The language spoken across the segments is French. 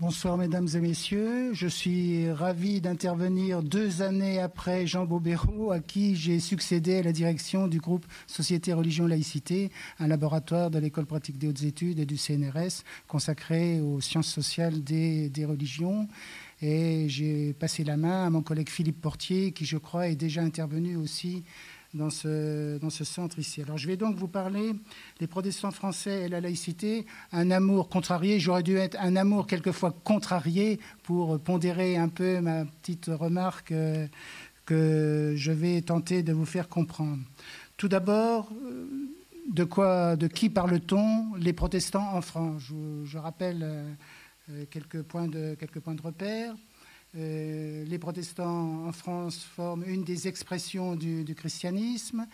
Bonsoir mesdames et messieurs, je suis ravi d'intervenir deux années après Jean Bobéro, à qui j'ai succédé à la direction du groupe Société Religion Laïcité, un laboratoire de l'école pratique des hautes études et du CNRS consacré aux sciences sociales des, des religions. Et j'ai passé la main à mon collègue Philippe Portier, qui je crois est déjà intervenu aussi dans ce, dans ce centre ici. Alors je vais donc vous parler des protestants français et la laïcité, un amour contrarié. J'aurais dû être un amour quelquefois contrarié pour pondérer un peu ma petite remarque euh, que je vais tenter de vous faire comprendre. Tout d'abord, euh, de quoi, de qui parle-t-on Les protestants en France? Je, je rappelle euh, quelques points de, quelques points de repère. Euh, les protestants en France forment une des expressions du, christianisme.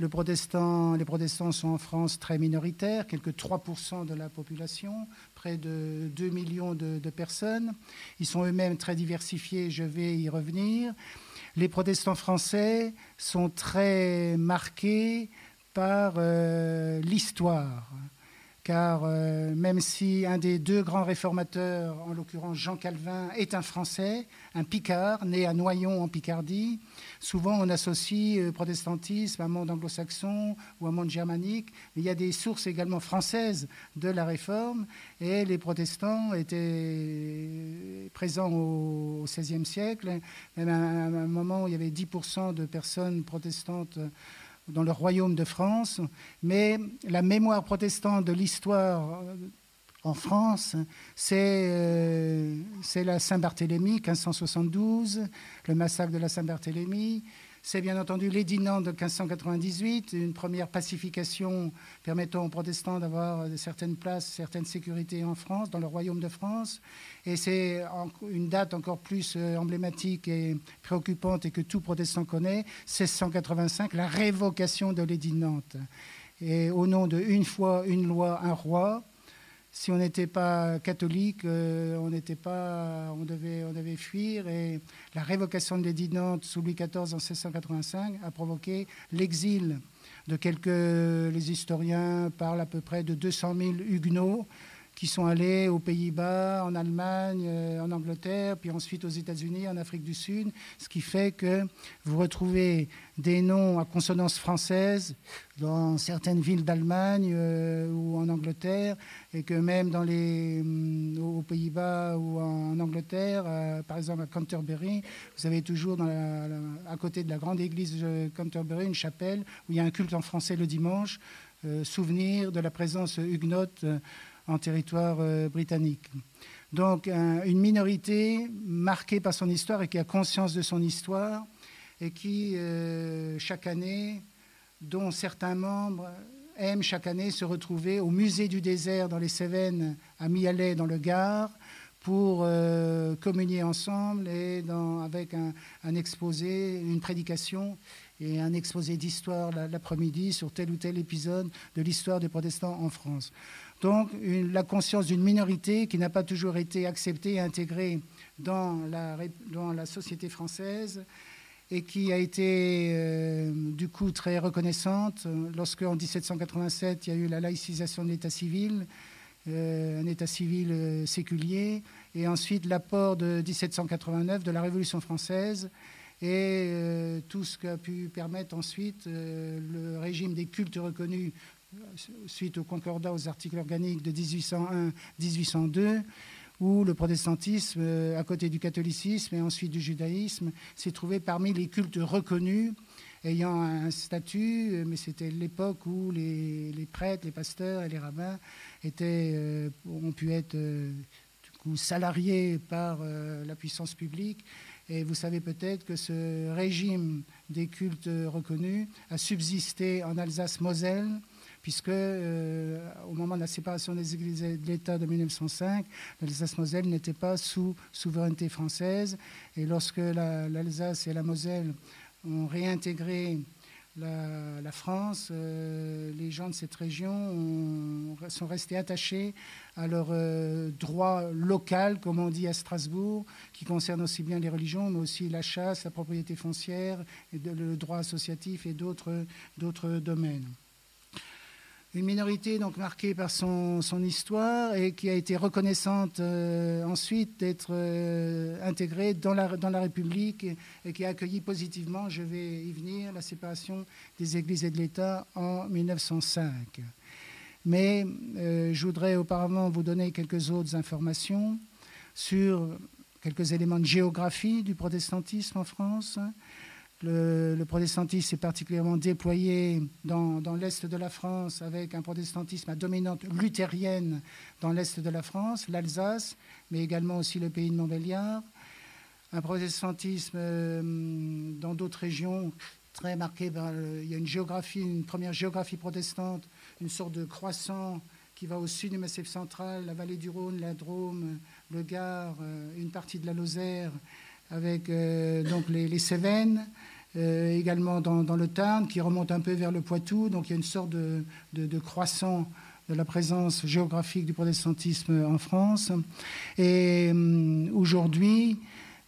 Les protestants sont en France très minoritaires, quelques 3% de la population, près de 2 millions de, de personnes. Ils sont eux-mêmes très diversifiés, je vais y revenir. Les protestants français sont très marqués par euh, l'histoire car euh, même si un des deux grands réformateurs, en l'occurrence Jean Calvin, est un Français, un Picard, né à Noyon en Picardie, souvent on associe euh, protestantisme à un monde anglo-saxon ou à monde germanique, mais il y a des sources également françaises de la Réforme, et les protestants étaient présents au XVIe siècle, même à un moment où il y avait 10% de personnes protestantes dans le royaume de France, mais la mémoire protestante de l'histoire en France, c'est euh, la Saint-Barthélemy, 1572, le massacre de la Saint-Barthélemy, c'est bien entendu l'édit Nantes de 1598, une première pacification permettant aux protestants d'avoir certaines places, certaines sécurités en France, dans le royaume de France. Et c'est une date encore plus euh, emblématique et préoccupante et que tout protestant connaît, 1685, la révocation de l'édit Nantes. Et au nom de une fois, une loi, un roi, si on n'était pas catholique, euh, on n'était pas, on devait, on devait fuir. Et la révocation de l'édit de Nantes sous Louis XIV en 1685 a provoqué l'exil de quelques, les historiens parlent à peu près de 200 000 huguenots qui sont allés aux Pays-Bas, en Allemagne, euh, en Angleterre, puis ensuite aux États-Unis, en Afrique du Sud, ce qui fait que vous retrouvez des noms à consonance française dans certaines villes d'Allemagne euh, ou en Angleterre, et que même dans les, euh, aux Pays-Bas ou en Angleterre, par exemple à Canterbury, vous avez toujours à côté de la grande église de Canterbury une chapelle où il y a un culte en français le dimanche, euh, souvenir de la présence huguenote en territoire euh, britannique. Donc un, une minorité marquée par son histoire et qui a conscience de son histoire et qui, euh, chaque année, dont certains membres aiment chaque année se retrouver au musée du désert dans les Cévennes, à Mialet, dans le Gard, pour euh, communier ensemble et avec un, exposé, une prédication et un exposé d'histoire l'après-midi sur tel ou tel épisode de l'histoire des protestants en France. Donc la conscience d'une minorité qui n'a pas toujours été acceptée et intégrée dans la, société française et qui a été euh, du coup très reconnaissante. Lorsque en 1787 il y a eu la laïcisation de l'état civil, euh, un état civil euh, séculier, et ensuite l'apport de 1789 de la Révolution française et tout ce qui a pu permettre ensuite le régime des cultes reconnus suite au concordat aux articles organiques de 1801-1802, où le protestantisme, euh, à côté du catholicisme et ensuite du judaïsme, s'est trouvé parmi les cultes reconnus ayant un statut, mais c'était l'époque où les, prêtres, les pasteurs et les rabbins étaient, euh, ont pu être euh, du coup, salariés par euh, la puissance publique. Et vous savez peut-être que ce régime des cultes reconnus a subsisté en Alsace-Moselle, puisque euh, au moment de la séparation des églises de l'État de 1905, l'Alsace-Moselle n'était pas sous souveraineté française. Et lorsque l'Alsace la, et la Moselle ont réintégré la, France, euh, les gens de cette région ont, sont restés attachés à leur euh, droit local, comme on dit à Strasbourg, qui concerne aussi bien les religions, mais aussi la chasse, la propriété foncière, et le droit associatif et d'autres domaines. Une minorité donc marquée par son, histoire et qui a été reconnaissante euh, ensuite d'être euh, intégrée dans la, République et, qui a accueilli positivement, je vais y venir, la séparation des églises et de l'État en 1905. Mais euh, je voudrais auparavant vous donner quelques autres informations sur quelques éléments de géographie du protestantisme en France. Le, protestantisme est particulièrement déployé dans, l'est de la France avec un protestantisme à dominante luthérienne dans l'est de la France, l'Alsace, mais également aussi le pays de Montbéliard. Un protestantisme euh, dans d'autres régions très marqué il y a une géographie, une première géographie protestante, une sorte de croissant qui va au sud du Massif central, la vallée du Rhône, la Drôme, le Gard, euh, une partie de la Lozère, avec euh, donc les, les Cévennes. Euh, également dans, le Tarn, qui remonte un peu vers le Poitou. Donc il y a une sorte de, croissant de la présence géographique du protestantisme en France. Et euh, aujourd'hui,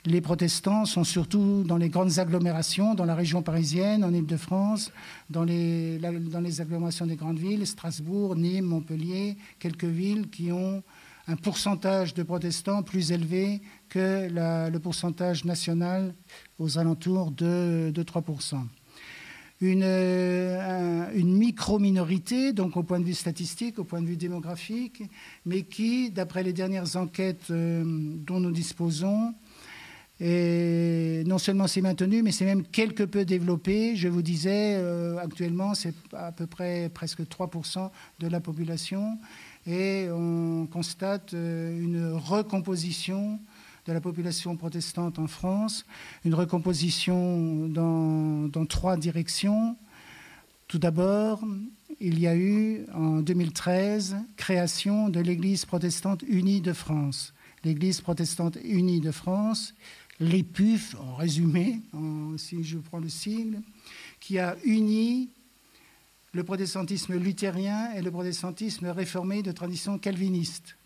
les protestants sont surtout dans les grandes agglomérations, dans la région parisienne, en Ile-de-France, dans les, dans les agglomérations des grandes villes, Strasbourg, Nîmes, Montpellier, quelques villes qui ont un pourcentage de protestants plus élevé que le pourcentage national aux alentours de, 3%. Une, euh, une micro-minorité, donc au point de vue statistique, au point de vue démographique, mais qui, d'après les dernières enquêtes euh, dont nous disposons, non seulement s'est maintenue, mais c'est même quelque peu développé. Je vous disais, euh, actuellement, c'est à peu près presque 3% de la population. Et on constate une recomposition de la population protestante en France, une recomposition dans, trois directions. Tout d'abord, il y a eu en 2013 création de l'Église protestante unie de France. L'Église protestante unie de France, l'EPUF en résumé, si je prends le sigle, qui a uni le protestantisme luthérien et le protestantisme réformé de tradition calviniste.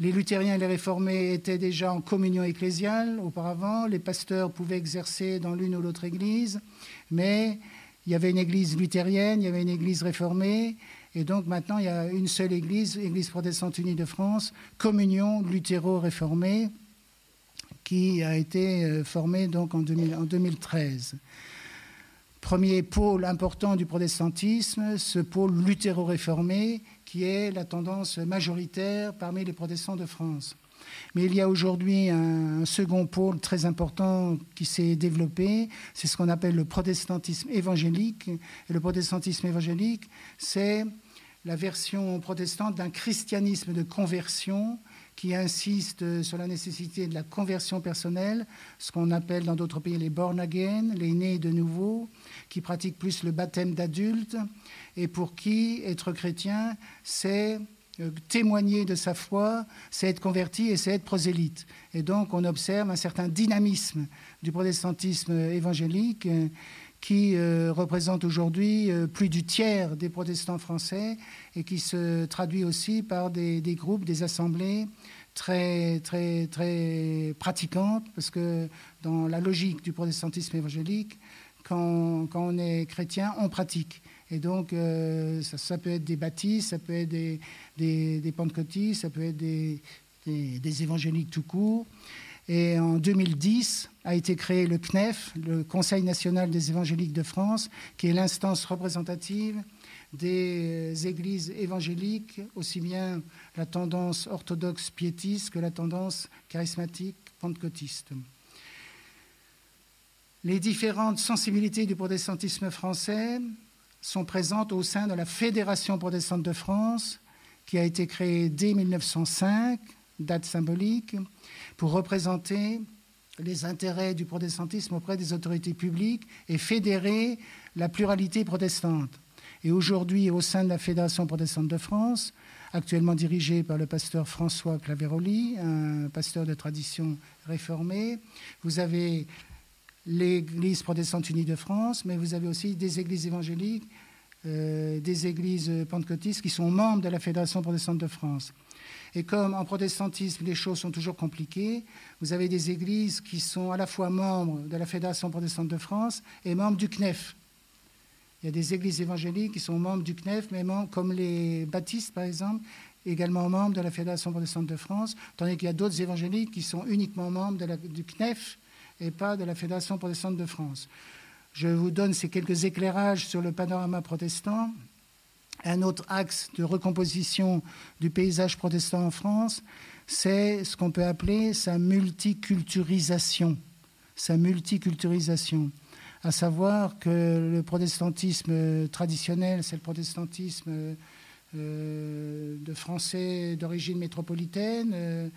Les luthériens et les réformés étaient déjà en communion ecclésiale auparavant. Les pasteurs pouvaient exercer dans l'une ou l'autre église, mais il y avait une église luthérienne, il y avait une église réformée, et donc maintenant il y a une seule église, Église protestante unie de France, communion luthéro-réformée, qui a été euh, formée donc en, 2013 premier pôle important du protestantisme, ce pôle luthéro-réformé, qui est la tendance majoritaire parmi les protestants de France. Mais il y a aujourd'hui un, second pôle très important qui s'est développé, c'est ce qu'on appelle le protestantisme évangélique. Et le protestantisme évangélique, c'est la version protestante d'un christianisme de conversion qui insiste sur la nécessité de la conversion personnelle, ce qu'on appelle dans d'autres pays les born again, les nés de nouveau, qui pratiquent plus le baptême d'adulte et pour qui être chrétien, c'est euh, témoigner de sa foi, c'est être converti et c'est être prosélyte. Et donc on observe un certain dynamisme du protestantisme évangélique euh, qui euh, représente aujourd'hui plus du tiers des protestants français et qui se traduit aussi par des, groupes, des assemblées très, très, très pratiquantes, parce que dans la logique du protestantisme évangélique, quand, quand on est chrétien, on pratique. Et donc, euh, ça, peut être des baptistes, ça peut être des, pentecôtistes, ça peut être des, évangéliques tout court. Et en 2010 a été créé le CNEF, le Conseil national des évangéliques de France, qui est l'instance représentative des églises évangéliques, aussi bien la tendance orthodoxe piétiste que la tendance charismatique pentecôtiste. Les différentes sensibilités du protestantisme français sont présentes au sein de la Fédération protestante de France, qui a été créée dès 1905, date symbolique, pour représenter les intérêts du protestantisme auprès des autorités publiques et fédérer la pluralité protestante. Et aujourd'hui, au sein de la Fédération protestante de France, actuellement dirigée par le pasteur François Claveroli, un pasteur de tradition réformée, vous avez l'Église protestante unie de France, mais vous avez aussi des églises évangéliques, euh, des églises pentecôtistes qui sont membres de la Fédération protestante de France. Et comme en protestantisme, les choses sont toujours compliquées, vous avez des églises qui sont à la fois membres de la Fédération protestante de France et membres du CNEF. Il y a des églises évangéliques qui sont membres du CNEF, mais comme les baptistes, par exemple, également membres de la Fédération protestante de France, tandis qu'il y a d'autres évangéliques qui sont uniquement membres du CNEF et pas de la Fédération protestante de France. Je vous donne ces quelques éclairages sur le panorama protestant. Un autre axe de recomposition du paysage protestant en France, c'est ce qu'on peut appeler sa multiculturisation. Sa multiculturisation à savoir que le protestantisme traditionnel, c'est le protestantisme euh, de Français d'origine métropolitaine, euh,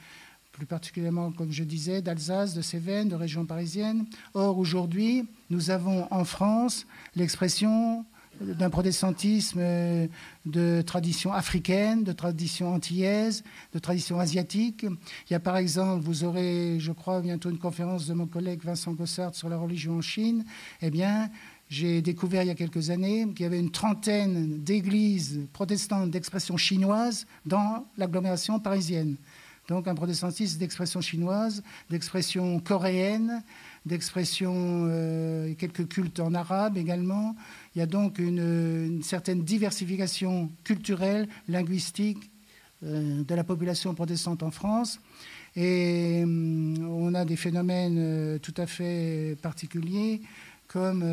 plus particulièrement, comme je disais, d'Alsace, de Cévennes, de région parisienne. Or, aujourd'hui, nous avons en France l'expression d'un protestantisme euh, de tradition africaine, de tradition antillaise, de tradition asiatique. Il y a par exemple, vous aurez, je crois, bientôt une conférence de mon collègue Vincent Gossard sur la religion en Chine. Eh bien, j'ai découvert il y a quelques années qu'il y avait une trentaine d'églises protestantes d'expression chinoise dans l'agglomération parisienne. Donc un protestantisme d'expression chinoise, d'expression coréenne, d'expression, euh, quelques cultes en arabe également. Il y a donc une, certaine diversification culturelle, linguistique euh, de la population protestante en France. Et hum, on a des phénomènes euh, tout à fait particuliers, comme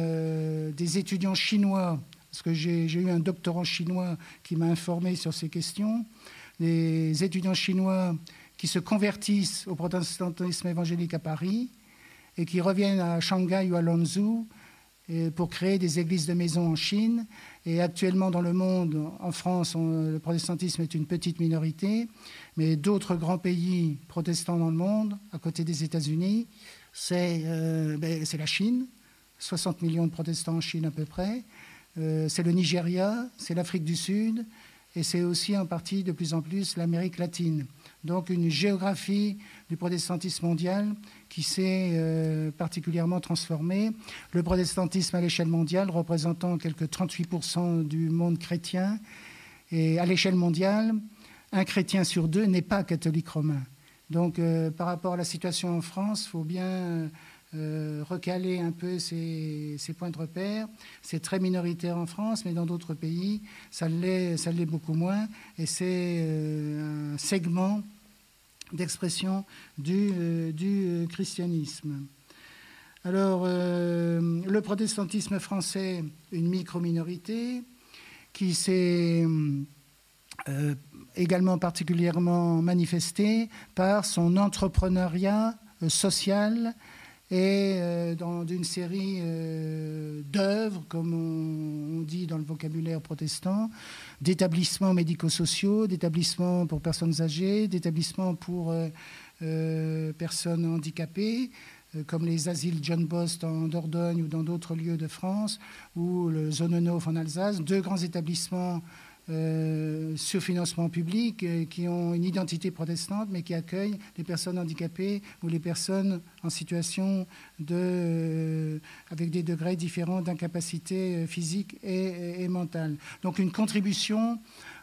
des étudiants chinois, parce que j'ai eu un doctorant chinois qui m'a informé sur ces questions, des étudiants chinois qui se convertissent au protestantisme évangélique à Paris et qui reviennent à Shanghai ou à Lanzhou pour créer des églises de maison en Chine. Et actuellement, dans le monde, en France, le protestantisme est une petite minorité, mais d'autres grands pays protestants dans le monde, à côté des États-Unis, c'est euh, ben, la Chine, 60 millions de protestants en Chine à peu près, euh, c'est le Nigeria, c'est l'Afrique du Sud, et c'est aussi en partie de plus en plus l'Amérique latine. Donc une géographie du protestantisme mondial qui s'est euh, particulièrement transformée. Le protestantisme à l'échelle mondiale représentant quelques 38% du monde chrétien. Et à l'échelle mondiale, un chrétien sur deux n'est pas catholique romain. Donc euh, par rapport à la situation en France, il faut bien euh, recaler un peu ces, points de repère. C'est très minoritaire en France, mais dans d'autres pays, ça l'est beaucoup moins. Et c'est un segment d'expression du, euh, euh, christianisme. Alors, euh, le protestantisme français, une micro-minorité, qui s'est également particulièrement manifesté par son entrepreneuriat social et euh, dans une série euh, d'œuvres, comme on, dit dans le vocabulaire protestant, d'établissements médico-sociaux, d'établissements pour personnes âgées, d'établissements pour euh, personnes handicapées, comme les asiles John Bost en Dordogne ou dans d'autres lieux de France, ou le Zonenhof en Alsace, deux grands établissements euh, sur financement public euh, qui ont une identité protestante mais qui accueillent les personnes handicapées ou les personnes en situation de, euh, avec des degrés différents d'incapacité physique et, mentale. Donc une contribution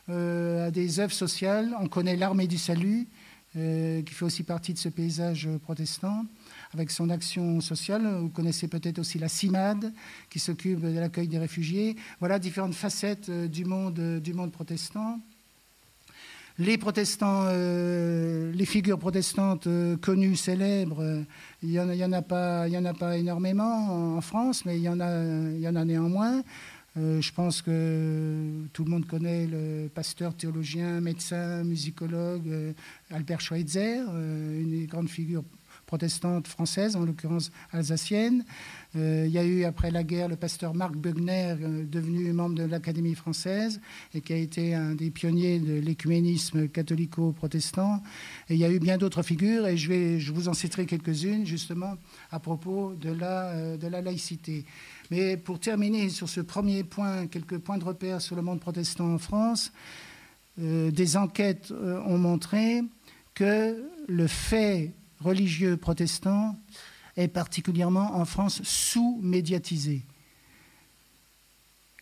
à des œuvres sociales. On connaît l'armée du salut qui fait aussi partie de ce paysage protestant avec son action sociale. Vous connaissez peut-être aussi la CIMAD, qui s'occupe de l'accueil des réfugiés. Voilà différentes facettes euh, du monde, euh, du monde protestant. Les protestants, euh, les figures protestantes connues, célèbres, il n'y en, a pas, en a pas énormément en, France, mais il y en a, il y en a néanmoins. je pense que tout le monde connaît le pasteur, théologien, médecin, musicologue Albert Schweitzer, une des grandes figures protestante française, en l'occurrence alsacienne. Euh, il y a eu après la guerre le pasteur Marc Bugner, euh, devenu membre de l'Académie française et qui a été un des pionniers de l'écuménisme catholico-protestant. Et il y a eu bien d'autres figures et je, vais, je vous en citerai quelques-unes justement à propos de la, euh, de la laïcité. Mais pour terminer sur ce premier point, quelques points de repère sur le monde protestant en France, des enquêtes ont montré que le fait religieux protestant est particulièrement en France sous-médiatisé.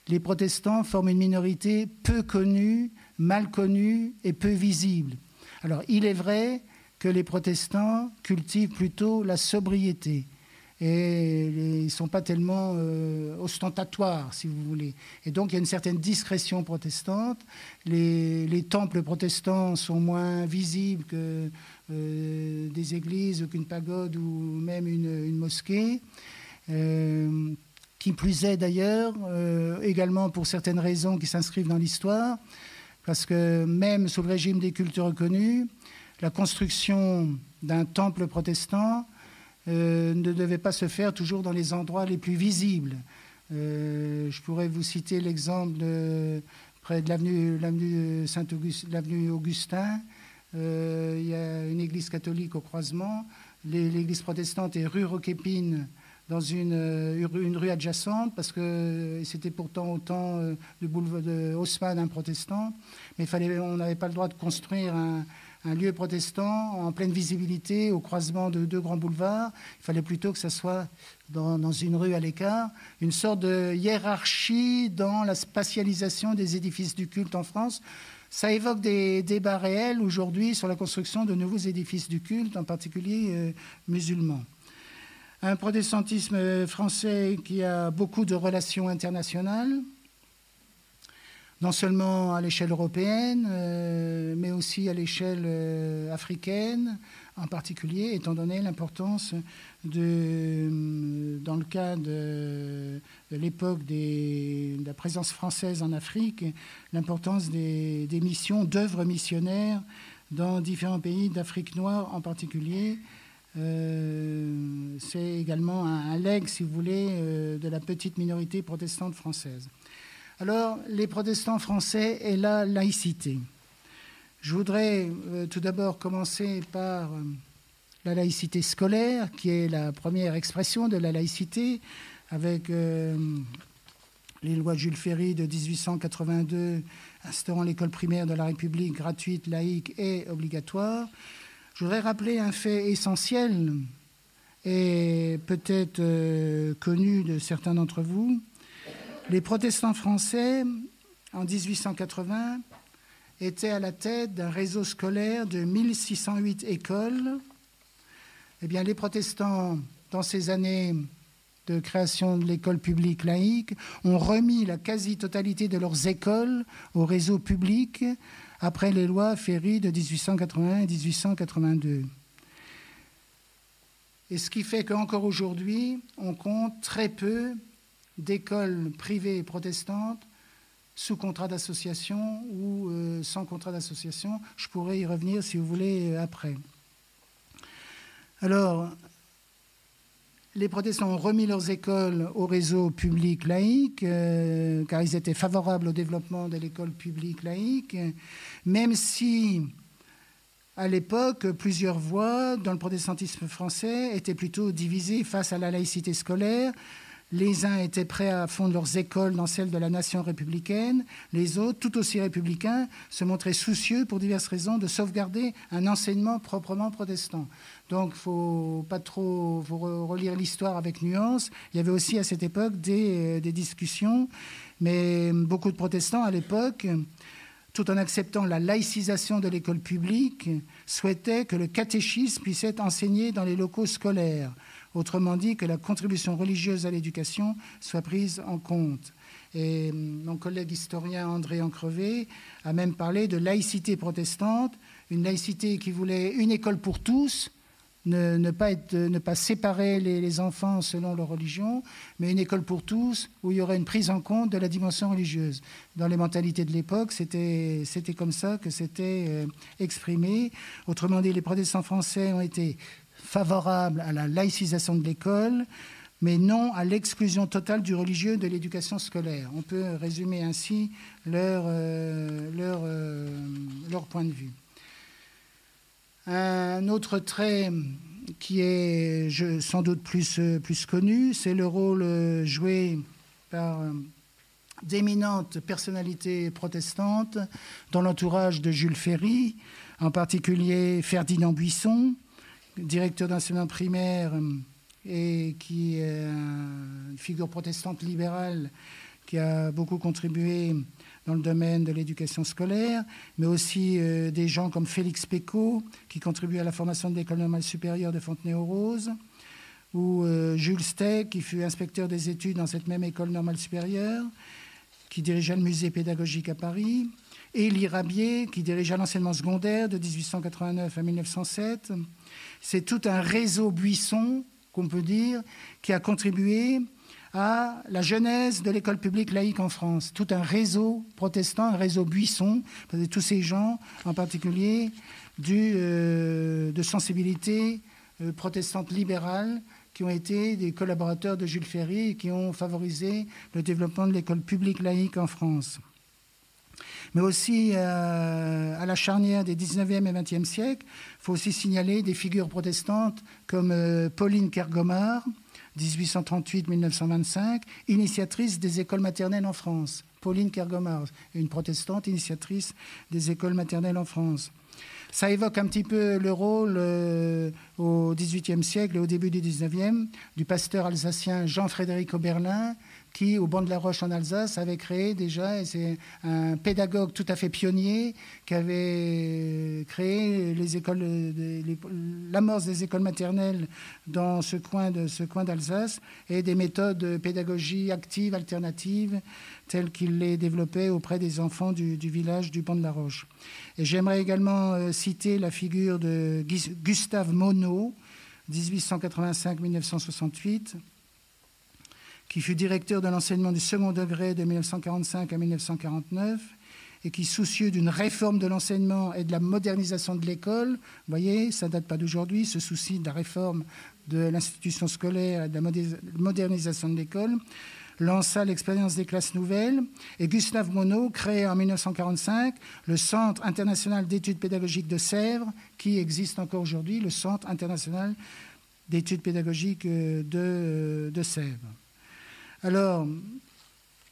Les protestants forment une minorité peu connue, mal connue et peu visible. Alors il est vrai que les protestants cultivent plutôt la sobriété et ils ne sont pas tellement euh, ostentatoires, si vous voulez. Et donc il y a une certaine discrétion protestante. Les, temples protestants sont moins visibles que euh, des églises, qu'une pagode ou même une, mosquée. Euh, qui plus est d'ailleurs, également pour certaines raisons qui s'inscrivent dans l'histoire, parce que même sous le régime des cultes reconnus, la construction d'un temple protestant euh, ne devait pas se faire toujours dans les endroits les plus visibles. Euh, je pourrais vous citer l'exemple près de l'avenue Saint-Augustin. Euh, il y a une église catholique au croisement. L'église protestante est rue Roquépine dans une, une, rue adjacente, parce que c'était pourtant autant de, boulevard de Haussmann, un protestant, mais fallait, on n'avait pas le droit de construire un, un lieu protestant en pleine visibilité au croisement de deux grands boulevards. Il fallait plutôt que ça soit dans, une rue à l'écart, une sorte de hiérarchie dans la spatialisation des édifices du culte en France. Ça évoque des débats réels aujourd'hui sur la construction de nouveaux édifices du culte, en particulier euh, musulmans. Un protestantisme français qui a beaucoup de relations internationales, non seulement à l'échelle européenne, euh, mais aussi à l'échelle euh, africaine, en particulier, étant donné l'importance de, euh, dans le cas de, l'époque de la présence française en Afrique, l'importance des, missions, d'œuvres missionnaires dans différents pays d'Afrique noire en particulier. C'est également un, un, legs, si vous voulez, de la petite minorité protestante française. Alors, les protestants français et la laïcité. Je voudrais euh, tout d'abord commencer par euh, la laïcité scolaire, qui est la première expression de la laïcité, avec euh, les lois de Jules Ferry de 1882 instaurant l'école primaire de la République gratuite, laïque et obligatoire. Je voudrais rappeler un fait essentiel et peut-être connu de certains d'entre vous, les protestants français, en 1880, étaient à la tête d'un réseau scolaire de 1608 écoles. Eh bien, les protestants, dans ces années de création de l'école publique laïque, ont remis la quasi-totalité de leurs écoles au réseau public après les lois Ferry de 1881 et 1882. Et ce qui fait qu'encore aujourd'hui, on compte très peu d'écoles privées protestantes sous contrat d'association ou euh, sans contrat d'association. Je pourrais y revenir si vous voulez euh, après. Alors, les protestants ont remis leurs écoles au réseau public laïque, euh, car ils étaient favorables au développement de l'école publique laïque, même si, à l'époque, plusieurs voix dans le protestantisme français étaient plutôt divisées face à la laïcité scolaire, les uns étaient prêts à fondre leurs écoles dans celles de la nation républicaine, les autres, tout aussi républicains, se montraient soucieux, pour diverses raisons, de sauvegarder un enseignement proprement protestant. Donc, faut pas trop relire l'histoire avec nuance. Il y avait aussi à cette époque des, euh, des discussions, mais beaucoup de protestants à l'époque tout en acceptant la laïcisation de l'école publique, souhaitaient que le catéchisme puisse être enseigné dans les locaux scolaires. Autrement dit, que la contribution religieuse à l'éducation soit prise en compte. Et hum, mon collègue historien André Ancrevé a même parlé de laïcité protestante, une laïcité qui voulait une école pour tous, ne, pas, séparer les, les, enfants selon leur religion, mais une école pour tous où il y aurait une prise en compte de la dimension religieuse. Dans les mentalités de l'époque, c'était comme ça que c'était euh, exprimé. Autrement dit, les protestants français ont été favorable à la laïcisation de l'école, mais non à l'exclusion totale du religieux de l'éducation scolaire. On peut résumer ainsi leur, euh, euh, point de vue. Un autre trait qui est sans doute plus, plus connu, c'est le rôle joué par d'éminentes personnalités protestantes dans l'entourage de Jules Ferry, en particulier Ferdinand Buisson, directeur d'enseignement primaire euh, et qui est une figure protestante libérale qui a beaucoup contribué dans le domaine de l'éducation scolaire, mais aussi euh, des gens comme Félix Pécaud, qui contribue à la formation de l'école normale supérieure de Fontenay-aux-Roses, ou Jules Steck, qui fut inspecteur des études dans cette même école normale supérieure, qui dirigea le musée pédagogique à Paris, Élie Rabier, qui dirigea l'enseignement secondaire de 1889 à 1907. C'est tout un réseau buisson, qu'on peut dire, qui a contribué à la genèse de l'école publique laïque en France. Tout un réseau protestant, un réseau buisson, tous ces gens, en particulier, euh, de sensibilité euh, protestante libérale, qui ont été des collaborateurs de Jules Ferry et qui ont favorisé le développement de l'école publique laïque en France. Mais aussi euh, à la charnière des 19e et 20e siècles, il faut aussi signaler des figures protestantes comme Pauline Kergomar, 1838-1925, initiatrice des écoles maternelles en France. Pauline Kergomar, une protestante initiatrice des écoles maternelles en France. Ça évoque un petit peu le rôle euh, au XVIIIe siècle et au début du XIXe du pasteur alsacien Jean-Frédéric Oberlin, qui, au banc de la Roche en Alsace, avait créé déjà, et c'est un pédagogue tout à fait pionnier, qui avait créé les écoles, l'amorce des écoles maternelles dans ce coin d'Alsace, et des méthodes de pédagogie active, alternative, telles qu'il les développait auprès des enfants du, village du banc de la Roche. Et j'aimerais également euh, citer la figure de Gustave Monod, 1885-1968 qui fut directeur de l'enseignement du second degré de 1945 à 1949 et qui, soucieux d'une réforme de l'enseignement et de la modernisation de l'école, vous voyez, ça ne date pas d'aujourd'hui, ce souci de la réforme de l'institution scolaire et de la modernisation de l'école, lança l'expérience des classes nouvelles et Gustave Monod crée en 1945 le Centre international d'études pédagogiques de Sèvres, qui existe encore aujourd'hui, le Centre international d'études pédagogiques de, de Sèvres. Alors,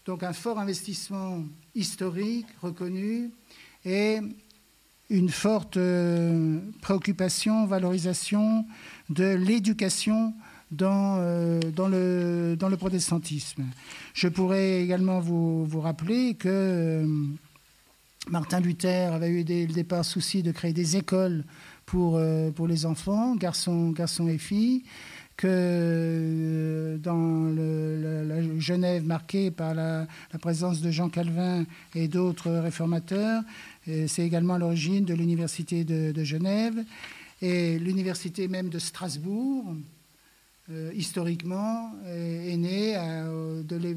donc un fort investissement historique reconnu et une forte euh, préoccupation, valorisation de l'éducation dans, euh, dans, le, protestantisme. Je pourrais également vous, rappeler que euh, Martin Luther avait eu dès le départ souci de créer des écoles pour, les enfants, garçons et filles que euh, dans la Genève marquée par la, présence de Jean Calvin et d'autres réformateurs, c'est également l'origine de l'université de, Genève et l'université même de Strasbourg, euh, historiquement, est, né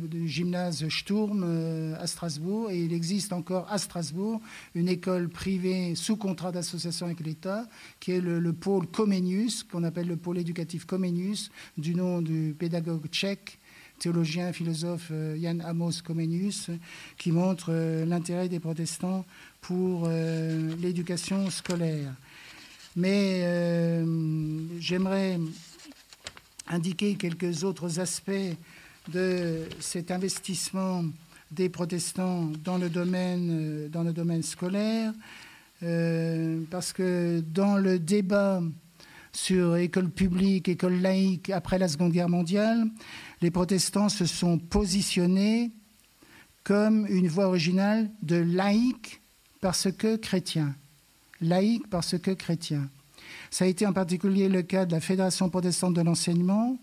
du gymnase Sturm euh, à Strasbourg et il existe encore à Strasbourg une école privée sous contrat d'association avec l'État qui est le, pôle Comenius, qu'on appelle le pôle éducatif Comenius, du nom du pédagogue tchèque théologien, philosophe euh, Jan Amos Comenius, qui montre l'intérêt des protestants pour l'éducation scolaire. Mais j'aimerais indiquer quelques autres aspects de cet investissement des protestants dans le domaine, euh, dans le domaine scolaire, euh, parce que dans le débat sur école publique, école laïque après la Seconde Guerre mondiale, les protestants se sont positionnés comme une voie originale de laïque parce que chrétien. Laïque parce que chrétien. Ça a été en particulier le cas de la Fédération protestante de l'enseignement,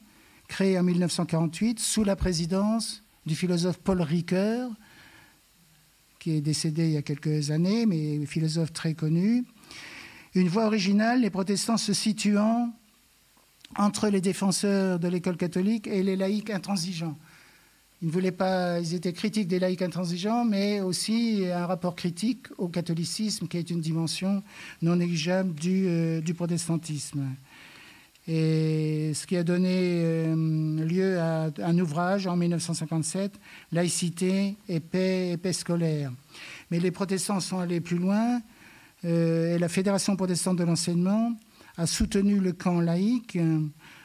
créée en 1948 sous la présidence du philosophe Paul Ricoeur, qui est décédé il y a quelques années, mais philosophe très connu. Une voie originale, les protestants se situant entre les défenseurs de l'école catholique et les laïcs intransigeants. Ils ne voulaient pas, ils étaient critiques des laïcs intransigeants, mais aussi un rapport critique au catholicisme, qui est une dimension non négligeable du, euh, protestantisme. Et ce qui a donné euh, lieu à un ouvrage en 1957, Laïcité et paix, scolaire. Mais les protestants sont allés plus loin, euh, et la Fédération protestante de l'enseignement a soutenu le camp laïque,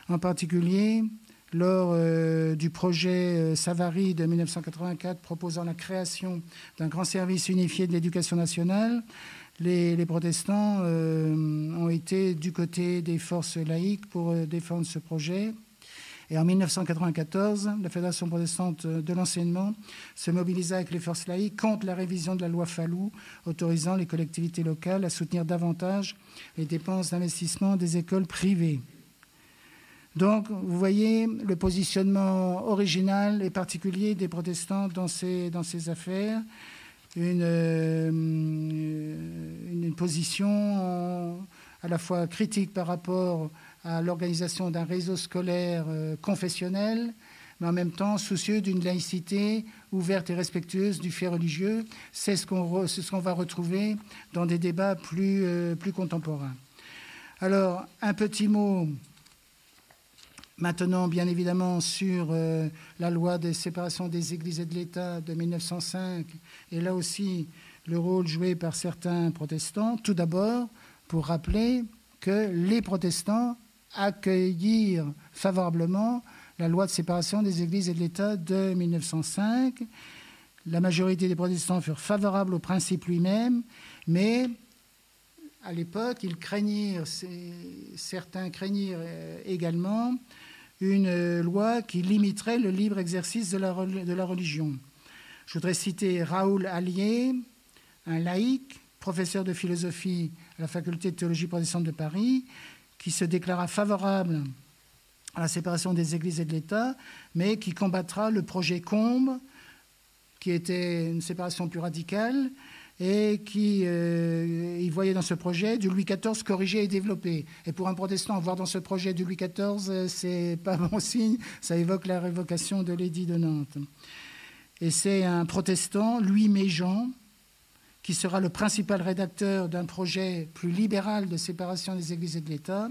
en particulier lors euh, du projet euh, Savary de 1984 proposant la création d'un grand service unifié de l'éducation nationale, les, protestants euh, ont été du côté des forces laïques pour défendre ce projet. Et en 1994, la Fédération protestante de l'enseignement se mobilisa avec les forces laïques contre la révision de la loi Fallou, autorisant les collectivités locales à soutenir davantage les dépenses d'investissement des écoles privées. Donc, vous voyez le positionnement original et particulier des protestants dans ces, dans ces affaires. Une, euh, une position à la fois critique par rapport à l'organisation d'un réseau scolaire euh, confessionnel, mais en même temps soucieux d'une laïcité ouverte et respectueuse du fait religieux. C'est ce qu'on ce va retrouver dans des débats plus, euh, plus contemporains. Alors, un petit mot Maintenant, bien évidemment, sur euh, la loi de séparation des églises et de l'État de 1905, et là aussi le rôle joué par certains protestants. Tout d'abord, pour rappeler que les protestants accueillirent favorablement la loi de séparation des églises et de l'État de 1905. La majorité des protestants furent favorables au principe lui-même, mais à l'époque, ils craignirent, certains craignirent euh, également une loi qui limiterait le libre exercice de la, religion. Je voudrais citer Raoul Allier, un laïc, professeur de philosophie à la faculté de théologie protestante de Paris, qui se déclara favorable à la séparation des églises et de l'État, mais qui combattra le projet Combe, qui était une séparation plus radicale, et qui euh, voyait dans ce projet du Louis XIV corrigé et développé. Et pour un protestant, voir dans ce projet du Louis XIV, euh, c'est pas bon signe, ça évoque la révocation de l'édit de Nantes. Et c'est un protestant, Louis Méjean, qui sera le principal rédacteur d'un projet plus libéral de séparation des églises et de l'État,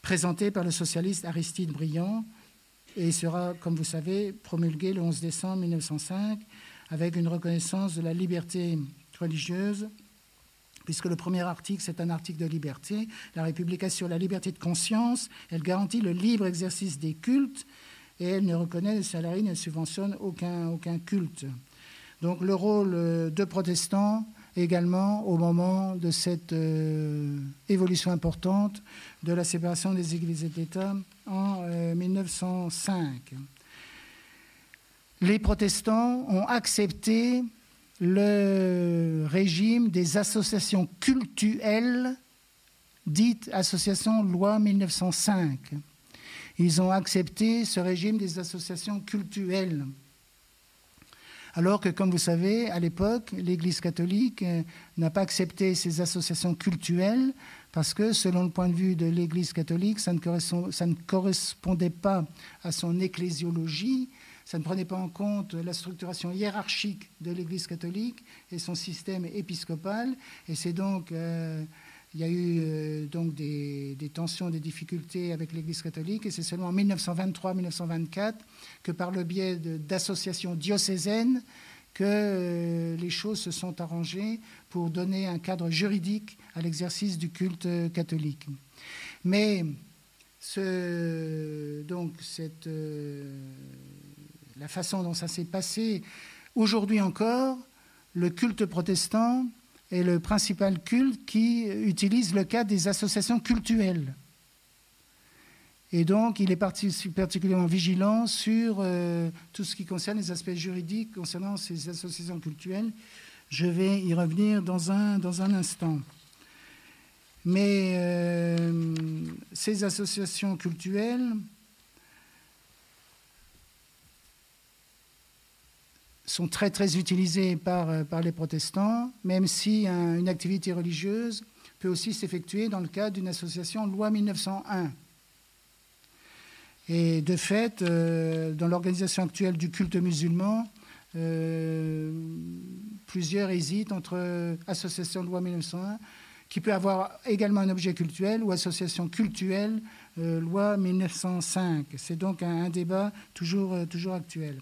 présenté par le socialiste Aristide Briand, et sera, comme vous savez, promulgué le 11 décembre 1905 avec une reconnaissance de la liberté religieuse, puisque le premier article, c'est un article de liberté. La République assure la liberté de conscience, elle garantit le libre exercice des cultes, et elle ne reconnaît le salarié, ne subventionne aucun, aucun culte. Donc le rôle euh, de protestants également au moment de cette euh, évolution importante de la séparation des églises et de l'État en 1905. Euh, Les protestants ont accepté le régime des associations cultuelles, dites associations loi 1905. Ils ont accepté ce régime des associations cultuelles. Alors que, comme vous savez, à l'époque, l'Église catholique euh, n'a pas accepté ces associations cultuelles parce que, selon le point de vue de l'Église catholique, ça ne, correspondait pas à son ecclésiologie, ça ne prenait pas en compte la structuration hiérarchique de l'Église catholique et son système épiscopal. Et c'est donc, euh, il y a eu euh, donc des, tensions, des difficultés avec l'Église catholique. Et c'est seulement en 1923-1924 que, par le biais d'associations diocésaines, que euh, les choses se sont arrangées pour donner un cadre juridique à l'exercice du culte catholique. Mais ce, donc cette la façon dont ça s'est passé, aujourd'hui encore, le culte protestant est le principal culte qui utilise le cadre des associations cultuelles. Et donc, il est particulièrement vigilant sur euh, tout ce qui concerne les aspects juridiques concernant ces associations cultuelles. Je vais y revenir dans un, dans un instant. Mais euh, ces associations cultuelles sont très très utilisés par, euh, par les protestants, même si une activité religieuse peut aussi s'effectuer dans le cadre d'une association loi 1901. Et de fait, euh, dans l'organisation actuelle du culte musulman, euh, plusieurs hésitent entre association loi 1901, qui peut avoir également un objet cultuel, ou association cultuelle, loi 1905. C'est donc un, un débat toujours, toujours actuel.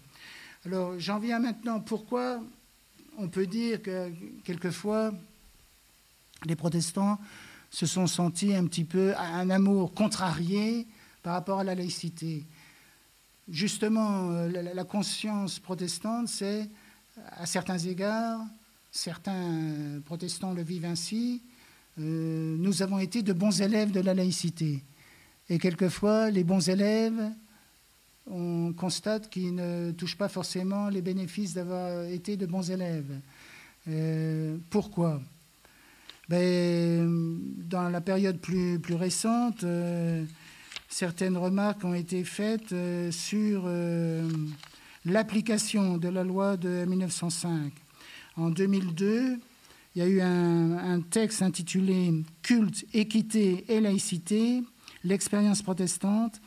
Alors j'en viens maintenant, pourquoi on peut dire que quelquefois les protestants se sont sentis un petit peu un amour contrarié par rapport à la laïcité? Justement, euh, la conscience protestante, c'est à certains égards, certains protestants le vivent ainsi, euh, nous avons été de bons élèves de la laïcité. Et quelquefois, les bons élèves on constate qu'ils ne touchent pas forcément les bénéfices d'avoir été de bons élèves. Euh, pourquoi? Ben, Dans la période plus, récente, euh, certaines remarques ont été faites euh, sur l'application de la loi de 1905. En 2002, il y a eu un, texte intitulé Culte, équité et laïcité, l'expérience protestante,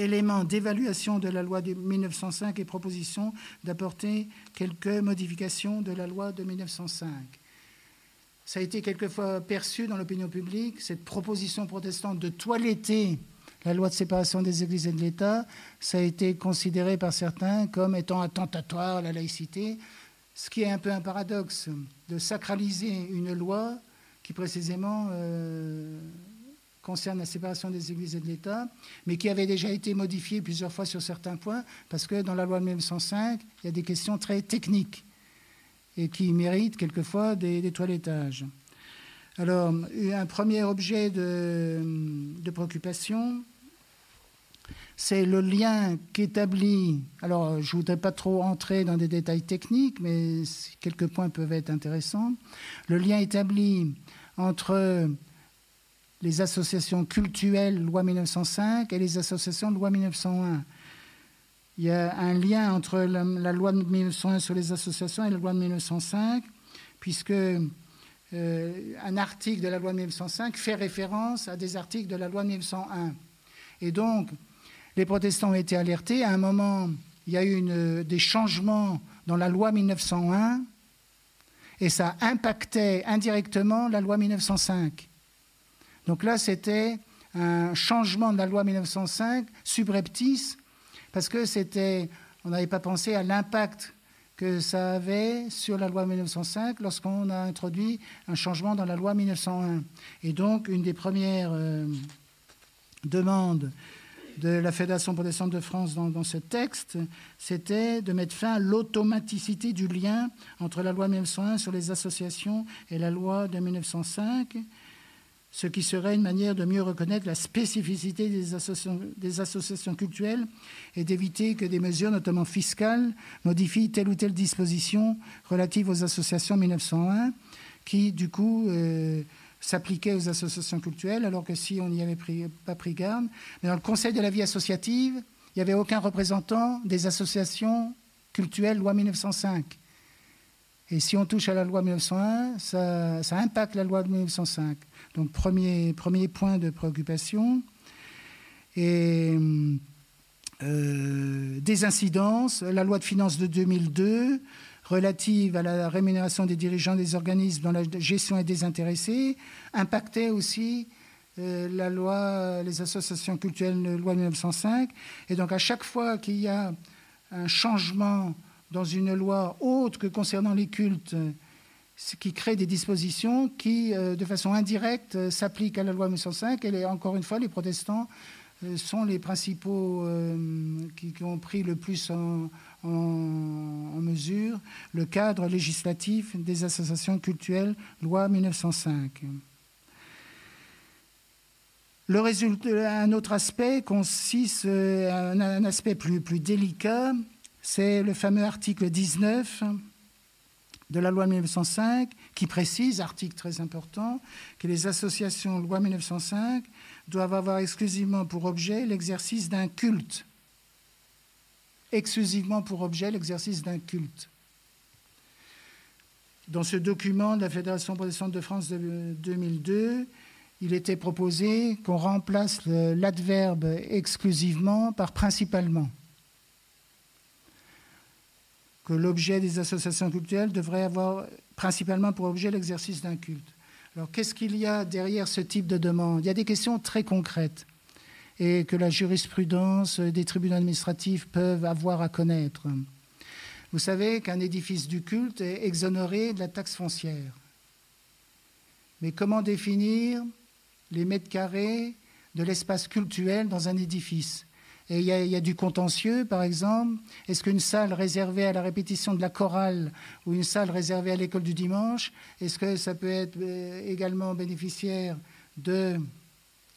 élément d'évaluation de la loi de 1905 et proposition d'apporter quelques modifications de la loi de 1905. Ça a été quelquefois perçu dans l'opinion publique, cette proposition protestante de toiletter la loi de séparation des églises et de l'État, ça a été considéré par certains comme étant attentatoire à la laïcité, ce qui est un peu un paradoxe de sacraliser une loi qui précisément euh, concerne la séparation des églises et de l'État, mais qui avait déjà été modifiée plusieurs fois sur certains points, parce que dans la loi de 1905, il y a des questions très techniques et qui méritent quelquefois des, des toilettages. Alors, un premier objet de, de préoccupation, c'est le lien qu'établit. Alors, je ne voudrais pas trop entrer dans des détails techniques, mais quelques points peuvent être intéressants. Le lien établi entre les associations cultuelles loi 1905 et les associations loi 1901. Il y a un lien entre la, loi de 1901 sur les associations et la loi de 1905, puisque euh, un article de la loi de 1905 fait référence à des articles de la loi de 1901. Et donc, les protestants ont été alertés. À un moment, il y a eu des changements dans la loi 1901 et ça impactait indirectement la loi 1905. Donc là, c'était un changement de la loi 1905 subreptice parce que c'était, on n'avait pas pensé à l'impact que ça avait sur la loi 1905 lorsqu'on a introduit un changement dans la loi 1901. Et donc, une des premières euh, demandes de la Fédération protestante de France dans, ce texte, c'était de mettre fin à l'automaticité du lien entre la loi 1901 sur les associations et la loi de 1905, ce qui serait une manière de mieux reconnaître la spécificité des associations, des associations culturelles et d'éviter que des mesures, notamment fiscales, modifient telle ou telle disposition relative aux associations 1901, qui, du coup, euh, s'appliquait aux associations culturelles, alors que si on n'y avait pas pris garde. Mais dans le Conseil de la vie associative, il n'y avait aucun représentant des associations culturelles loi 1905. Et si on touche à la loi 1901, ça, impacte la loi de 1905. Donc premier, premier point de préoccupation. Et euh, des incidences, la loi de finances de 2002 relative à la rémunération des dirigeants des organismes dont la gestion est désintéressée, impactait aussi euh, la loi, les associations culturelles, loi 1905. Et donc à chaque fois qu'il y a un changement dans une loi autre que concernant les cultes, ce qui crée des dispositions qui, euh, de façon indirecte, euh, s'appliquent à la loi 1905. Et encore une fois, les protestants sont les principaux qui, ont pris le plus en, mesure le cadre législatif des associations culturelles, loi 1905. Le résultat, un autre aspect consiste, un, aspect plus délicat, c'est le fameux article 19 de la loi 1905 qui précise, article très important, que les associations loi 1905 doivent avoir exclusivement pour objet l'exercice d'un culte exclusivement pour objet l'exercice d'un culte. Dans ce document de la Fédération protestante de France de 2002, il était proposé qu'on remplace l'adverbe exclusivement par principalement. Que l'objet des associations culturelles devrait avoir principalement pour objet l'exercice d'un culte. Alors qu'est-ce qu'il y a derrière ce type de demande? Il y a des questions très concrètes et que la jurisprudence des tribunaux administratifs peuvent avoir à connaître. Vous savez qu'un édifice du culte est exonéré de la taxe foncière. Mais comment définir les mètres carrés de l'espace cultuel dans un édifice? Et il y, a, du contentieux, par exemple. Est-ce qu'une salle réservée à la répétition de la chorale ou une salle réservée à l'école du dimanche, est-ce que ça peut être euh, également bénéficiaire de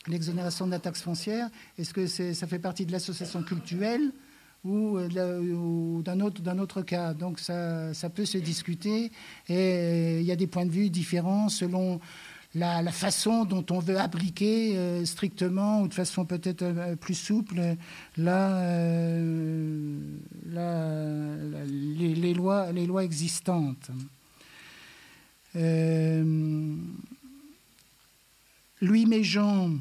l'exonération de la taxe foncière, est-ce que ça fait partie de l'association culturelle ou, euh, d'un autre, cas? Donc ça, ça, peut se discuter et il y a des points de vue différents selon la, façon dont on veut appliquer euh, strictement ou de façon peut-être euh, plus souple la, les, lois, les lois existantes. Louis Méjean,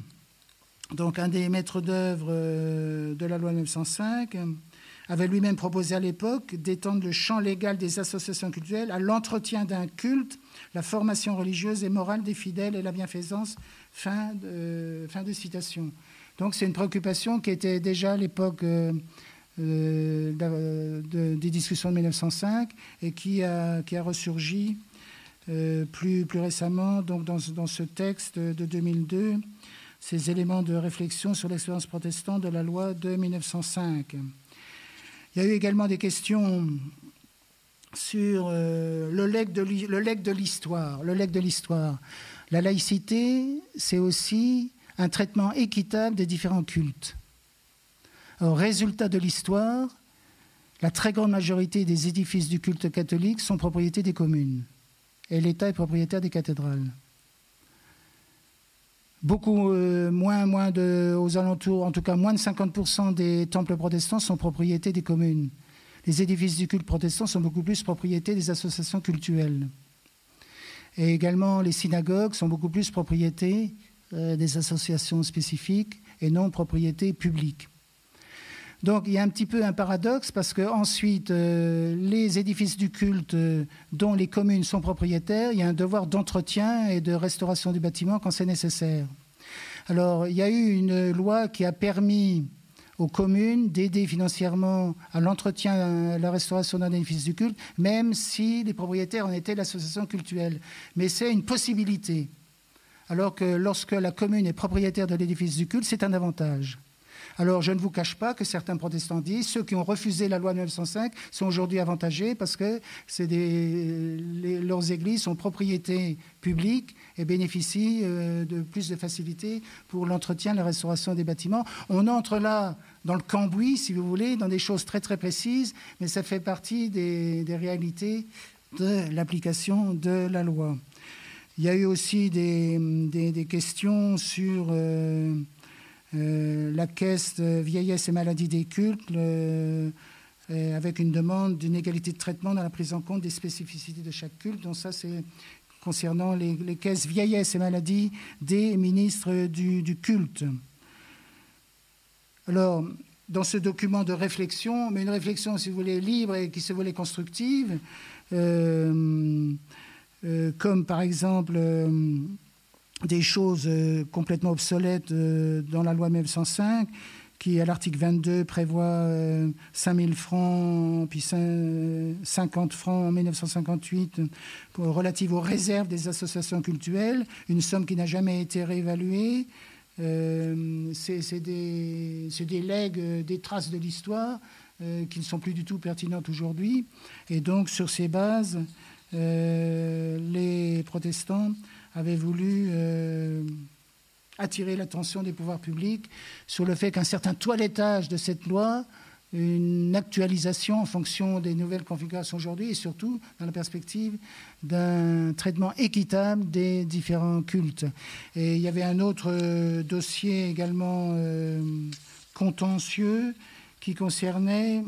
donc un des maîtres d'œuvre de la loi 905, avait lui-même proposé à l'époque d'étendre le champ légal des associations culturelles à l'entretien d'un culte, la formation religieuse et morale des fidèles et la bienfaisance. Fin de, citation. Donc c'est une préoccupation qui était déjà à l'époque euh, euh, des discussions de 1905 et qui a, qui ressurgi euh, plus, plus récemment donc dans, dans ce texte de 2002 ces éléments de réflexion sur l'expérience protestante de la loi de 1905. Il y a eu également des questions sur euh, le legs de l'histoire. Le de l'histoire. La laïcité, c'est aussi un traitement équitable des différents cultes. Résultat de l'histoire, la très grande majorité des édifices du culte catholique sont propriétés des communes et l'État est propriétaire des cathédrales beaucoup euh, moins, moins de, aux alentours, en tout cas moins de 50% des temples protestants sont propriétés des communes. Les édifices du culte protestant sont beaucoup plus propriétés des associations cultuelles. Et également, les synagogues sont beaucoup plus propriétés euh, des associations spécifiques et non propriétés publiques. Donc il y a un petit peu un paradoxe parce que ensuite euh, les édifices du culte dont les communes sont propriétaires, il y a un devoir d'entretien et de restauration du bâtiment quand c'est nécessaire. Alors il y a eu une loi qui a permis aux communes d'aider financièrement à l'entretien, à la restauration d'un édifice du culte, même si les propriétaires en étaient l'association culturelle. Mais c'est une possibilité. Alors que lorsque la commune est propriétaire de l'édifice du culte, c'est un avantage. Alors, je ne vous cache pas que certains protestants disent ceux qui ont refusé la loi 1905 sont aujourd'hui avantagés parce que leurs églises sont propriétés publiques et bénéficient euh, de plus de facilité pour l'entretien, la restauration des bâtiments. On entre là dans le cambouis, si vous voulez, dans des choses très très précises, mais ça fait partie des, réalités de l'application de la loi. Il y a eu aussi des, questions sur euh, la caisse vieillesse et maladie des cultes, euh, avec une demande d'une égalité de traitement dans la prise en compte des spécificités de chaque culte. Donc ça, c'est concernant les, caisses vieillesse et maladie des ministres du, culte. Alors, dans ce document de réflexion, mais une réflexion, si vous voulez, libre et qui se voulait constructive, euh, comme par exemple des choses euh, complètement obsolètes euh, dans la loi 1905, qui à l'article 22 prévoit 5 euh, 000 francs, puis 50 francs en 1958 relative aux réserves des associations culturelles, une somme qui n'a jamais été réévaluée. c'est des, legs, des traces de l'histoire qui ne sont plus du tout pertinentes aujourd'hui. Et donc, sur ces bases, les protestants avait voulu euh, attirer l'attention des pouvoirs publics sur le fait qu'un certain toilettage de cette loi, une actualisation en fonction des nouvelles configurations aujourd'hui et surtout dans la perspective d'un traitement équitable des différents cultes. Et il y avait un autre euh, dossier également euh, contentieux qui concernait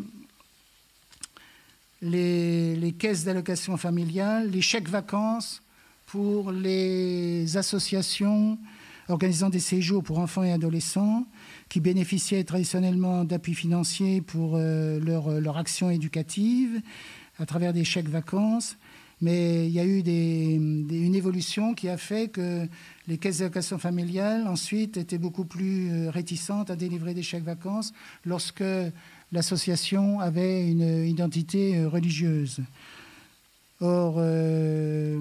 les, les caisses d'allocation familiale, les chèques vacances pour les associations organisant des séjours pour enfants et adolescents qui bénéficiaient traditionnellement d'appui financiers pour euh, leur, leur, action éducative à travers des chèques vacances. Mais il y a eu une évolution qui a fait que les caisses d'allocation familiale ensuite étaient beaucoup plus euh, réticentes à délivrer des chèques vacances lorsque l'association avait une identité euh, religieuse. Or, euh,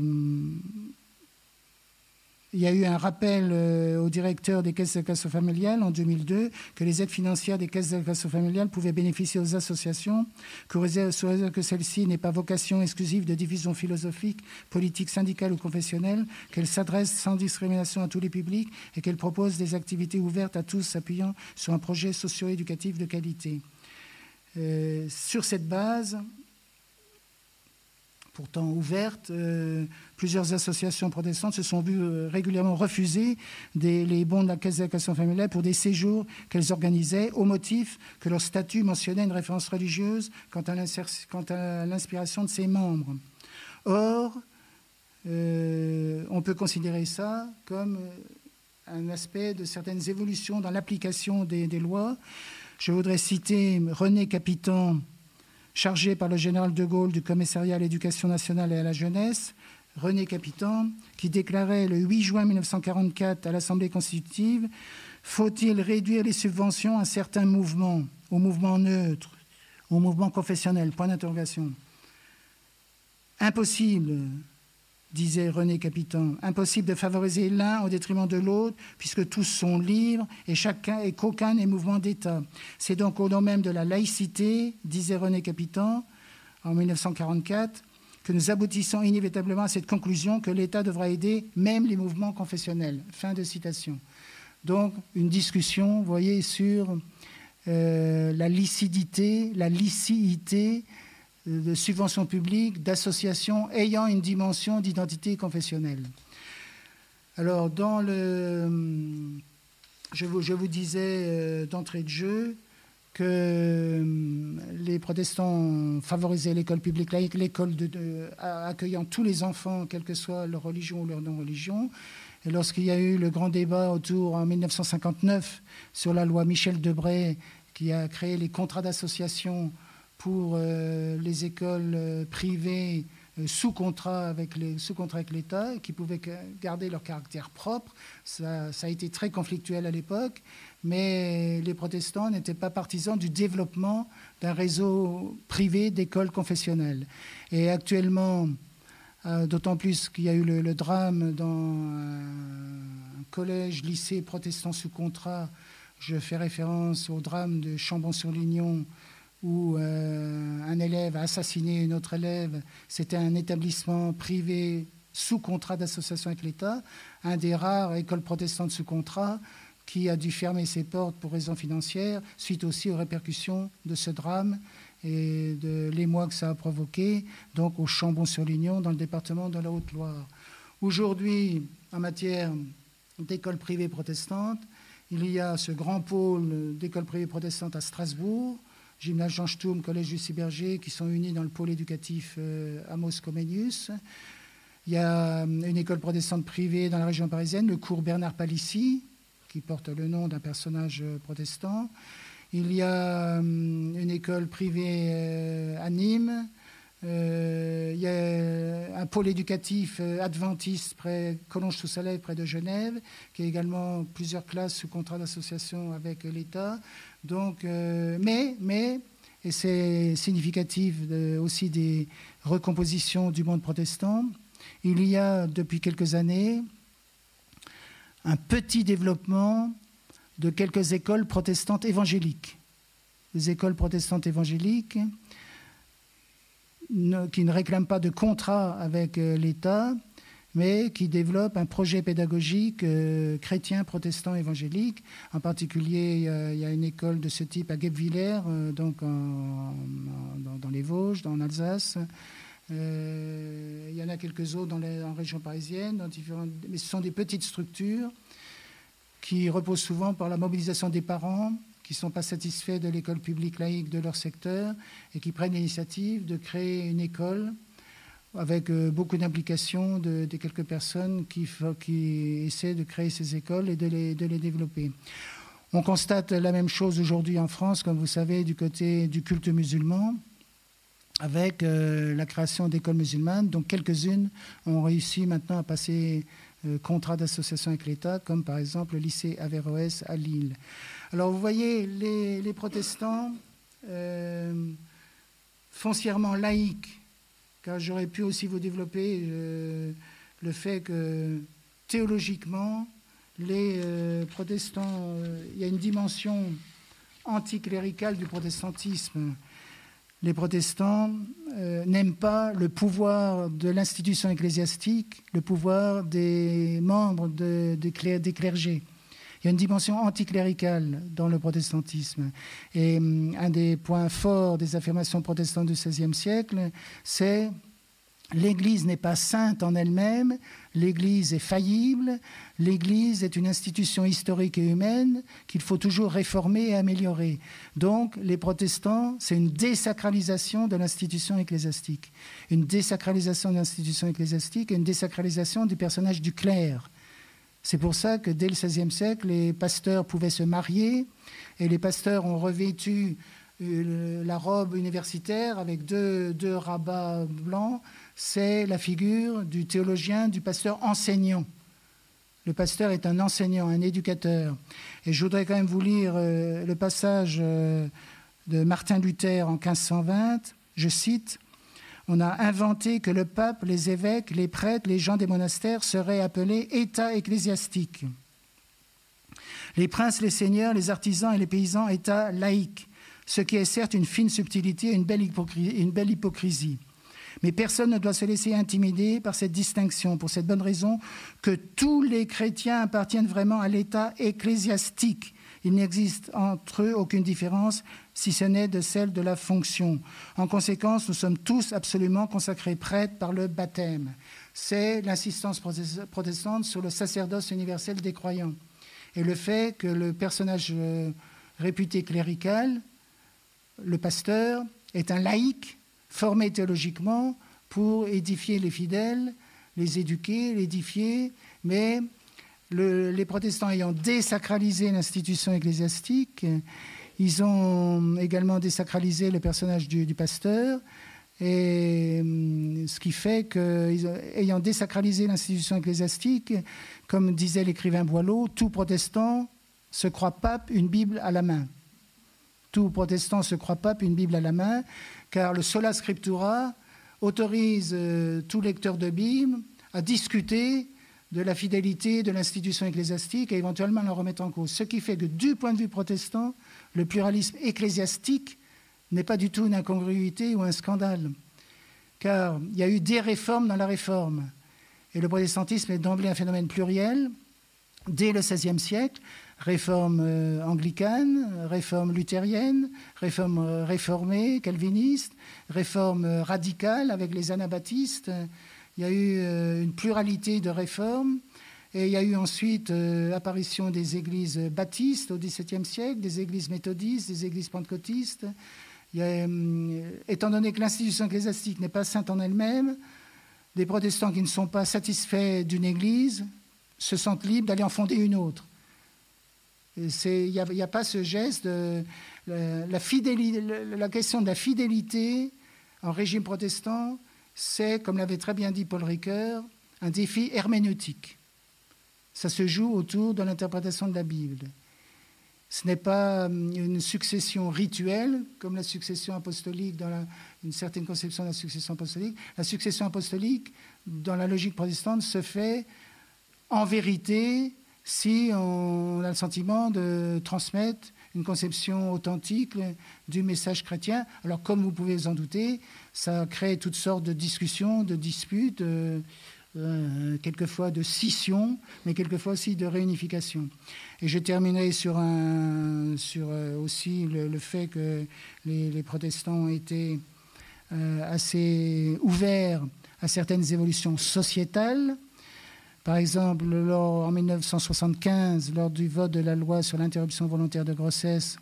il y a eu un rappel euh, au directeur des caisses d'allocation familiales en 2002 que les aides financières des caisses d'allocation familiales pouvaient bénéficier aux associations, que, que celle-ci n'ait pas vocation exclusive de division philosophique, politique, syndicale ou confessionnelle, qu'elle s'adresse sans discrimination à tous les publics et qu'elle propose des activités ouvertes à tous s'appuyant sur un projet socio-éducatif de qualité. Euh, sur cette base, pourtant ouverte, plusieurs associations protestantes se sont vues régulièrement refuser les bons de la Caisse d'allocation familiale pour des séjours qu'elles organisaient au motif que leur statut mentionnait une référence religieuse quant à l'inspiration de ses membres. Or, on peut considérer ça comme un aspect de certaines évolutions dans l'application des, lois. Je voudrais citer René Capitan, chargé par le général de Gaulle du commissariat à l'éducation nationale et à la jeunesse, René Capitan, qui déclarait le 8 juin 1944 à l'Assemblée constitutive Faut-il réduire les subventions à certains mouvements, aux mouvements neutres, aux mouvements confessionnels? Point d'interrogation. Impossible disait René Capitan. Impossible de favoriser l'un au détriment de l'autre, puisque tous sont libres et chacun et qu'aucun n'est mouvement d'État. C'est donc au nom même de la laïcité, disait René Capitan en 1944, que nous aboutissons inévitablement à cette conclusion que l'État devra aider même les mouvements confessionnels. Fin de citation. Donc une discussion, vous voyez, sur euh, la licidité, la licité de subventions publiques, d'associations ayant une dimension d'identité confessionnelle. Alors, dans le, je, vous, disais euh, d'entrée de jeu que euh, les protestants favorisaient l'école publique l'école accueillant tous les enfants, quelle que soit leur religion ou leur non-religion. Et lorsqu'il y a eu le grand débat autour en 1959 sur la loi Michel Debray, qui a créé les contrats d'association pour euh, les écoles euh, privées euh, sous contrat avec l'État qui pouvaient garder leur caractère propre. Ça, ça a été très conflictuel à l'époque, mais les protestants n'étaient pas partisans du développement d'un réseau privé d'écoles confessionnelles. Et actuellement, d'autant plus qu'il y a eu le, le drame dans un collège, lycée protestant sous contrat. Je fais référence au drame de Chambon-sur-Lignon où euh, un élève a assassiné une autre élève. C'était un établissement privé sous contrat d'association avec l'État, un des rares écoles protestantes sous contrat qui a dû fermer ses portes pour raisons financières, suite aussi aux répercussions de ce drame et de l'émoi que ça a provoqué, donc au Chambon-sur-Lignon, dans le département de la Haute-Loire. Aujourd'hui, en matière d'écoles privées protestantes, il y a ce grand pôle d'écoles privées protestantes à Strasbourg, Gymnase Jean Sturm, Collège Lucie Berger, qui sont unis dans le pôle éducatif euh, Amos Comenius. Il y a euh, une école protestante privée dans la région parisienne, le cours Bernard Palissy, qui porte le nom d'un personnage euh, protestant. Il y a une école privée à Nîmes. il y a un pôle éducatif adventiste près Collonges-sous-Salève, près de Genève, qui a également plusieurs classes sous contrat d'association avec l'État. Donc, euh, mais, mais, et c'est significatif aussi des recompositions du monde protestant, il y a depuis quelques années un petit développement de quelques écoles protestantes évangéliques. Les écoles protestantes évangéliques qui ne réclament pas de contrat avec euh, l'État, mais qui développe un projet pédagogique euh, chrétien, protestant, évangélique. En particulier, il y a une école de ce type à Guebwiller, euh, donc dans, les Vosges, en Alsace. Euh, il y en a quelques autres dans les, en région parisienne, dans différentes, mais ce sont des petites structures qui reposent souvent par la mobilisation des parents qui ne sont pas satisfaits de l'école publique laïque de leur secteur et qui prennent l'initiative de créer une école avec euh, beaucoup d'implication de, quelques personnes qui, essaient de créer ces écoles et de les, développer. On constate la même chose aujourd'hui en France, comme vous savez, du côté du culte musulman, avec euh, la création d'écoles musulmanes, dont quelques-unes ont réussi maintenant à passer euh, contrat d'association avec l'État, comme par exemple le lycée Averroès à Lille. Alors vous voyez, les protestants foncièrement laïques, car j'aurais pu aussi vous développer euh, le fait que théologiquement, les euh, protestants, euh, il y a une dimension anticléricale du protestantisme. Les protestants n'aiment pas le pouvoir de l'institution ecclésiastique, le pouvoir des membres des clergés. Il y a une dimension anticléricale dans le protestantisme. Et hum, un des points forts des affirmations protestantes du XVIe siècle, c'est L'Église n'est pas sainte en elle-même, l'Église est faillible, l'Église est une institution historique et humaine qu'il faut toujours réformer et améliorer. Donc les protestants, c'est une désacralisation de l'institution ecclésiastique, une désacralisation de l'institution ecclésiastique et une désacralisation du personnage du clerc. C'est pour ça que dès le XVIe siècle, les pasteurs pouvaient se marier et les pasteurs ont revêtu euh, la robe universitaire avec deux, rabats blancs c'est la figure du théologien, du pasteur enseignant. Le pasteur est un enseignant, un éducateur. Et je voudrais quand même vous lire euh, le passage euh, de Martin Luther en 1520. Je cite On a inventé que le pape, les évêques, les prêtres, les gens des monastères seraient appelés État ecclésiastique. Les princes, les seigneurs, les artisans et les paysans, État laïque. Ce qui est certes une fine subtilité et une belle hypocrisie. Mais personne ne doit se laisser intimider par cette distinction, pour cette bonne raison que tous les chrétiens appartiennent vraiment à l'état ecclésiastique. Il n'existe entre eux aucune différence, si ce n'est de celle de la fonction. En conséquence, nous sommes tous absolument consacrés prêtres par le baptême. C'est l'insistance protestante sur le sacerdoce universel des croyants. Et le fait que le personnage euh, réputé clérical, le pasteur, est un laïc formés théologiquement pour édifier les fidèles, les éduquer, l'édifier, mais les protestants ayant désacralisé l'institution ecclésiastique, ils ont également désacralisé le personnage du, pasteur, et hum, ce qui fait qu'ayant désacralisé l'institution ecclésiastique, comme disait l'écrivain Boileau, tout protestant se croit pape une Bible à la main. Tout protestant se croit pape une Bible à la main, car le sola scriptura autorise euh, tout lecteur de Bible à discuter de la fidélité de l'institution ecclésiastique et éventuellement la remettre en cause. Ce qui fait que du point de vue protestant, le pluralisme ecclésiastique n'est pas du tout une incongruité ou un scandale, car il y a eu des réformes dans la réforme. Et le protestantisme est d'emblée un phénomène pluriel. Dès le XVIe siècle, réforme euh, anglicane, réforme luthérienne, réforme euh, réformée, calviniste, réforme euh, radicale avec les anabaptistes. Il y a eu une pluralité de réformes. Et il y a eu ensuite l'apparition des églises baptistes au XVIIe siècle, des églises méthodistes, des églises pentecôtistes. étant donné que l'institution ecclésiastique n'est pas sainte en elle-même, des protestants qui ne sont pas satisfaits d'une église se sentent libres d'aller en fonder une autre. Il n'y a, pas ce geste de la, la question de la fidélité en régime protestant, c'est, comme l'avait très bien dit Paul Ricoeur, un défi herméneutique. Ça se joue autour de l'interprétation de la Bible. Ce n'est pas hum, une succession rituelle, comme la succession apostolique, dans une certaine conception de la succession apostolique. La succession apostolique, dans la logique protestante, se fait en vérité si on a le sentiment de transmettre une conception authentique du message chrétien. Alors, comme vous pouvez vous en douter, ça crée toutes sortes de discussions, de disputes, euh, euh, quelquefois de scission, mais quelquefois aussi de réunification. Et je terminerai sur, euh, aussi le, fait que les, protestants ont été assez ouverts à certaines évolutions sociétales par exemple, en 1975, lors du vote de la loi sur l'interruption volontaire de grossesse,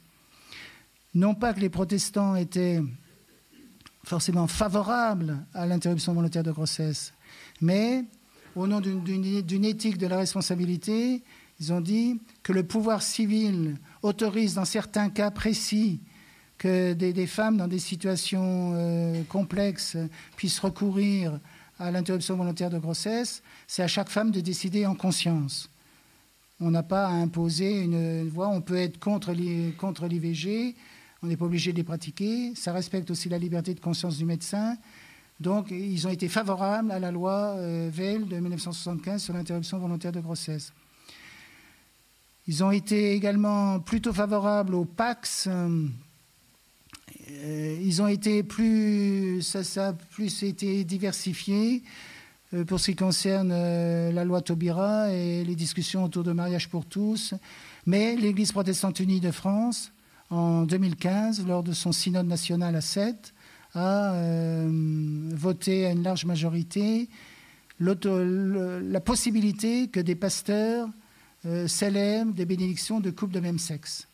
non pas que les protestants étaient forcément favorables à l'interruption volontaire de grossesse, mais au nom d'une éthique de la responsabilité, ils ont dit que le pouvoir civil autorise dans certains cas précis que des, femmes dans des situations euh, complexes puissent recourir à l'interruption volontaire de grossesse, c'est à chaque femme de décider en conscience. On n'a pas à imposer une, voie. On peut être contre l'IVG, on n'est pas obligé de les pratiquer. Ça respecte aussi la liberté de conscience du médecin. Donc, ils ont été favorables à la loi euh, Veil de 1975 sur l'interruption volontaire de grossesse. Ils ont été également plutôt favorables au PAX, euh, ils ont été plus, ça, a plus été diversifié euh, pour ce qui concerne euh, la loi Taubira et les discussions autour de mariage pour tous. Mais l'Église protestante unie de France, en 2015, lors de son synode national à Sète, a voté à une large majorité la possibilité que des pasteurs célèbrent des bénédictions de couples de même sexe.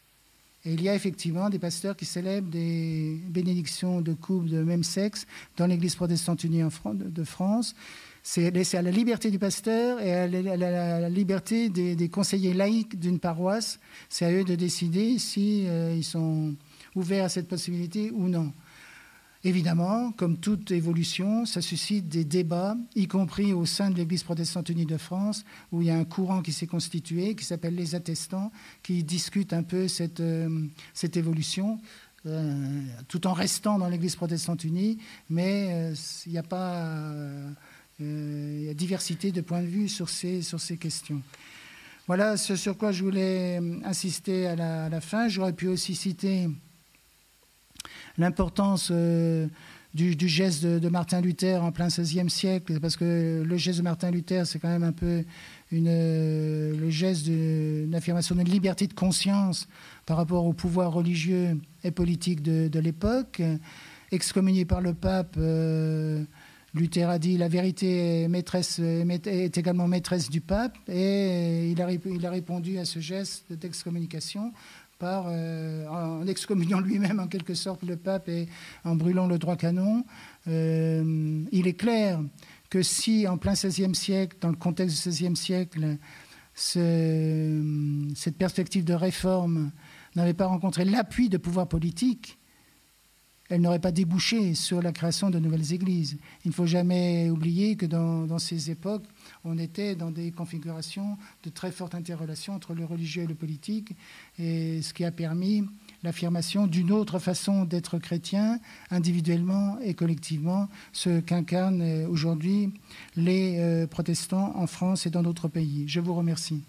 Et il y a effectivement des pasteurs qui célèbrent des bénédictions de couples de même sexe dans l'Église protestante unie de France. C'est à la liberté du pasteur et à la, liberté des, conseillers laïcs d'une paroisse. C'est à eux de décider s'ils euh, sont ouverts à cette possibilité ou non. Évidemment, comme toute évolution, ça suscite des débats, y compris au sein de l'Église protestante unie de France, où il y a un courant qui s'est constitué, qui s'appelle les attestants, qui discute un peu cette, euh, cette évolution, euh, tout en restant dans l'Église protestante unie, mais euh, il n'y a pas... il y a diversité de points de vue sur ces, questions. Voilà ce sur quoi je voulais insister à la fin. J'aurais pu aussi citer l'importance euh, du, geste de, Martin Luther en plein XVIe siècle, parce que le geste de Martin Luther, c'est quand même un peu euh, le geste d'une affirmation de liberté de conscience par rapport au pouvoir religieux et politique de, l'époque. Excommunié par le pape, euh, Luther a dit la vérité est, maîtresse, également maîtresse du pape, et il a répondu à ce geste d'excommunication par, euh, en excommuniant lui-même en quelque sorte le pape et en brûlant le droit canon. Euh, il est clair que si en plein XVIe siècle, dans le contexte du XVIe siècle, cette perspective de réforme n'avait pas rencontré l'appui de pouvoirs politiques, elle n'aurait pas débouché sur la création de nouvelles églises. Il ne faut jamais oublier que dans, dans ces époques, on était dans des configurations de très forte interrelation entre le religieux et le politique, ce qui a permis l'affirmation d'une autre façon d'être chrétien, individuellement et collectivement, ce qu'incarnent aujourd'hui les euh, protestants en France et dans d'autres pays. Je vous remercie.